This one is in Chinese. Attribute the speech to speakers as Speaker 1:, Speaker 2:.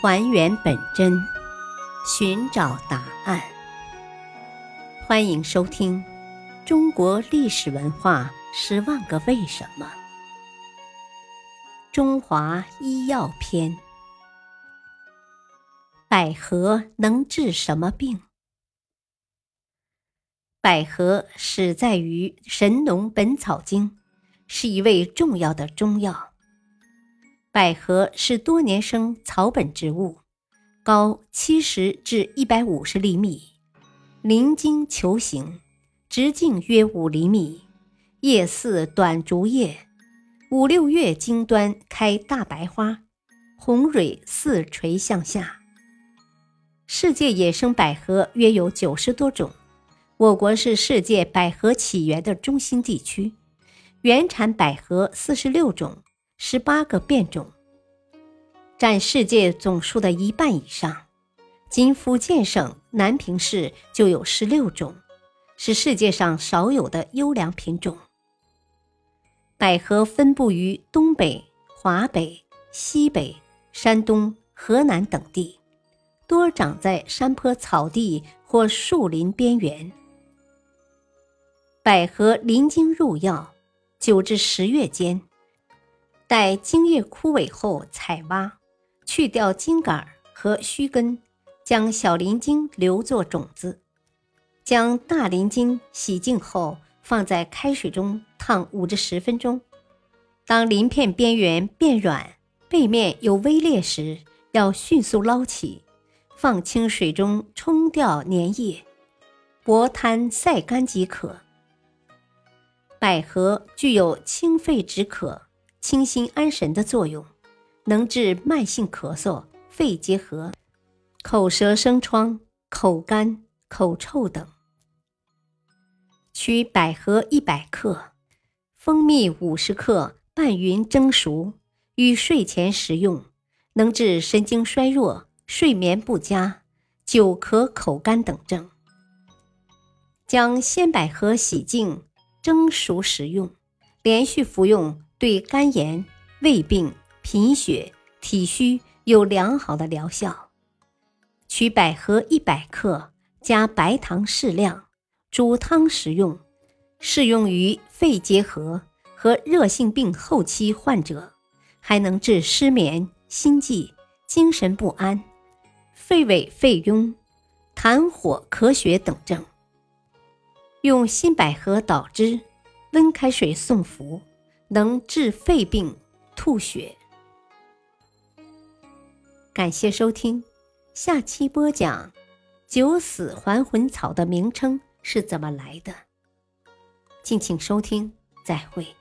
Speaker 1: 还原本真，寻找答案。欢迎收听《中国历史文化十万个为什么》——中华医药篇。百合能治什么病？百合始在于《神农本草经》，是一味重要的中药。百合是多年生草本植物，高七十至一百五十厘米，鳞茎球形，直径约五厘米，叶似短竹叶，五六月茎端开大白花，红蕊似垂向下。世界野生百合约有九十多种。我国是世界百合起源的中心地区，原产百合四十六种，十八个变种，占世界总数的一半以上。仅福建省南平市就有十六种，是世界上少有的优良品种。百合分布于东北、华北、西北、山东、河南等地，多长在山坡、草地或树林边缘。百合鳞茎入药，九至十月间，待茎叶枯萎后采挖，去掉茎杆和须根，将小鳞茎留作种子，将大鳞茎洗净后放在开水中烫五至十分钟。当鳞片边缘变软，背面有微裂时，要迅速捞起，放清水中冲掉粘液，薄摊晒干即可。百合具有清肺止渴、清心安神的作用，能治慢性咳嗽、肺结核、口舌生疮、口干、口臭等。取百合一百克，蜂蜜五十克，拌匀蒸熟，于睡前食用，能治神经衰弱、睡眠不佳、久咳、口干等症。将鲜百合洗净。蒸熟食用，连续服用对肝炎、胃病、贫血、体虚有良好的疗效。取百合一百克，加白糖适量，煮汤食用，适用于肺结核和热性病后期患者，还能治失眠、心悸、精神不安、肺痿肺痈、痰火咳血等症。用新百合捣汁，温开水送服，能治肺病、吐血。感谢收听，下期播讲九死还魂草的名称是怎么来的。敬请收听，再会。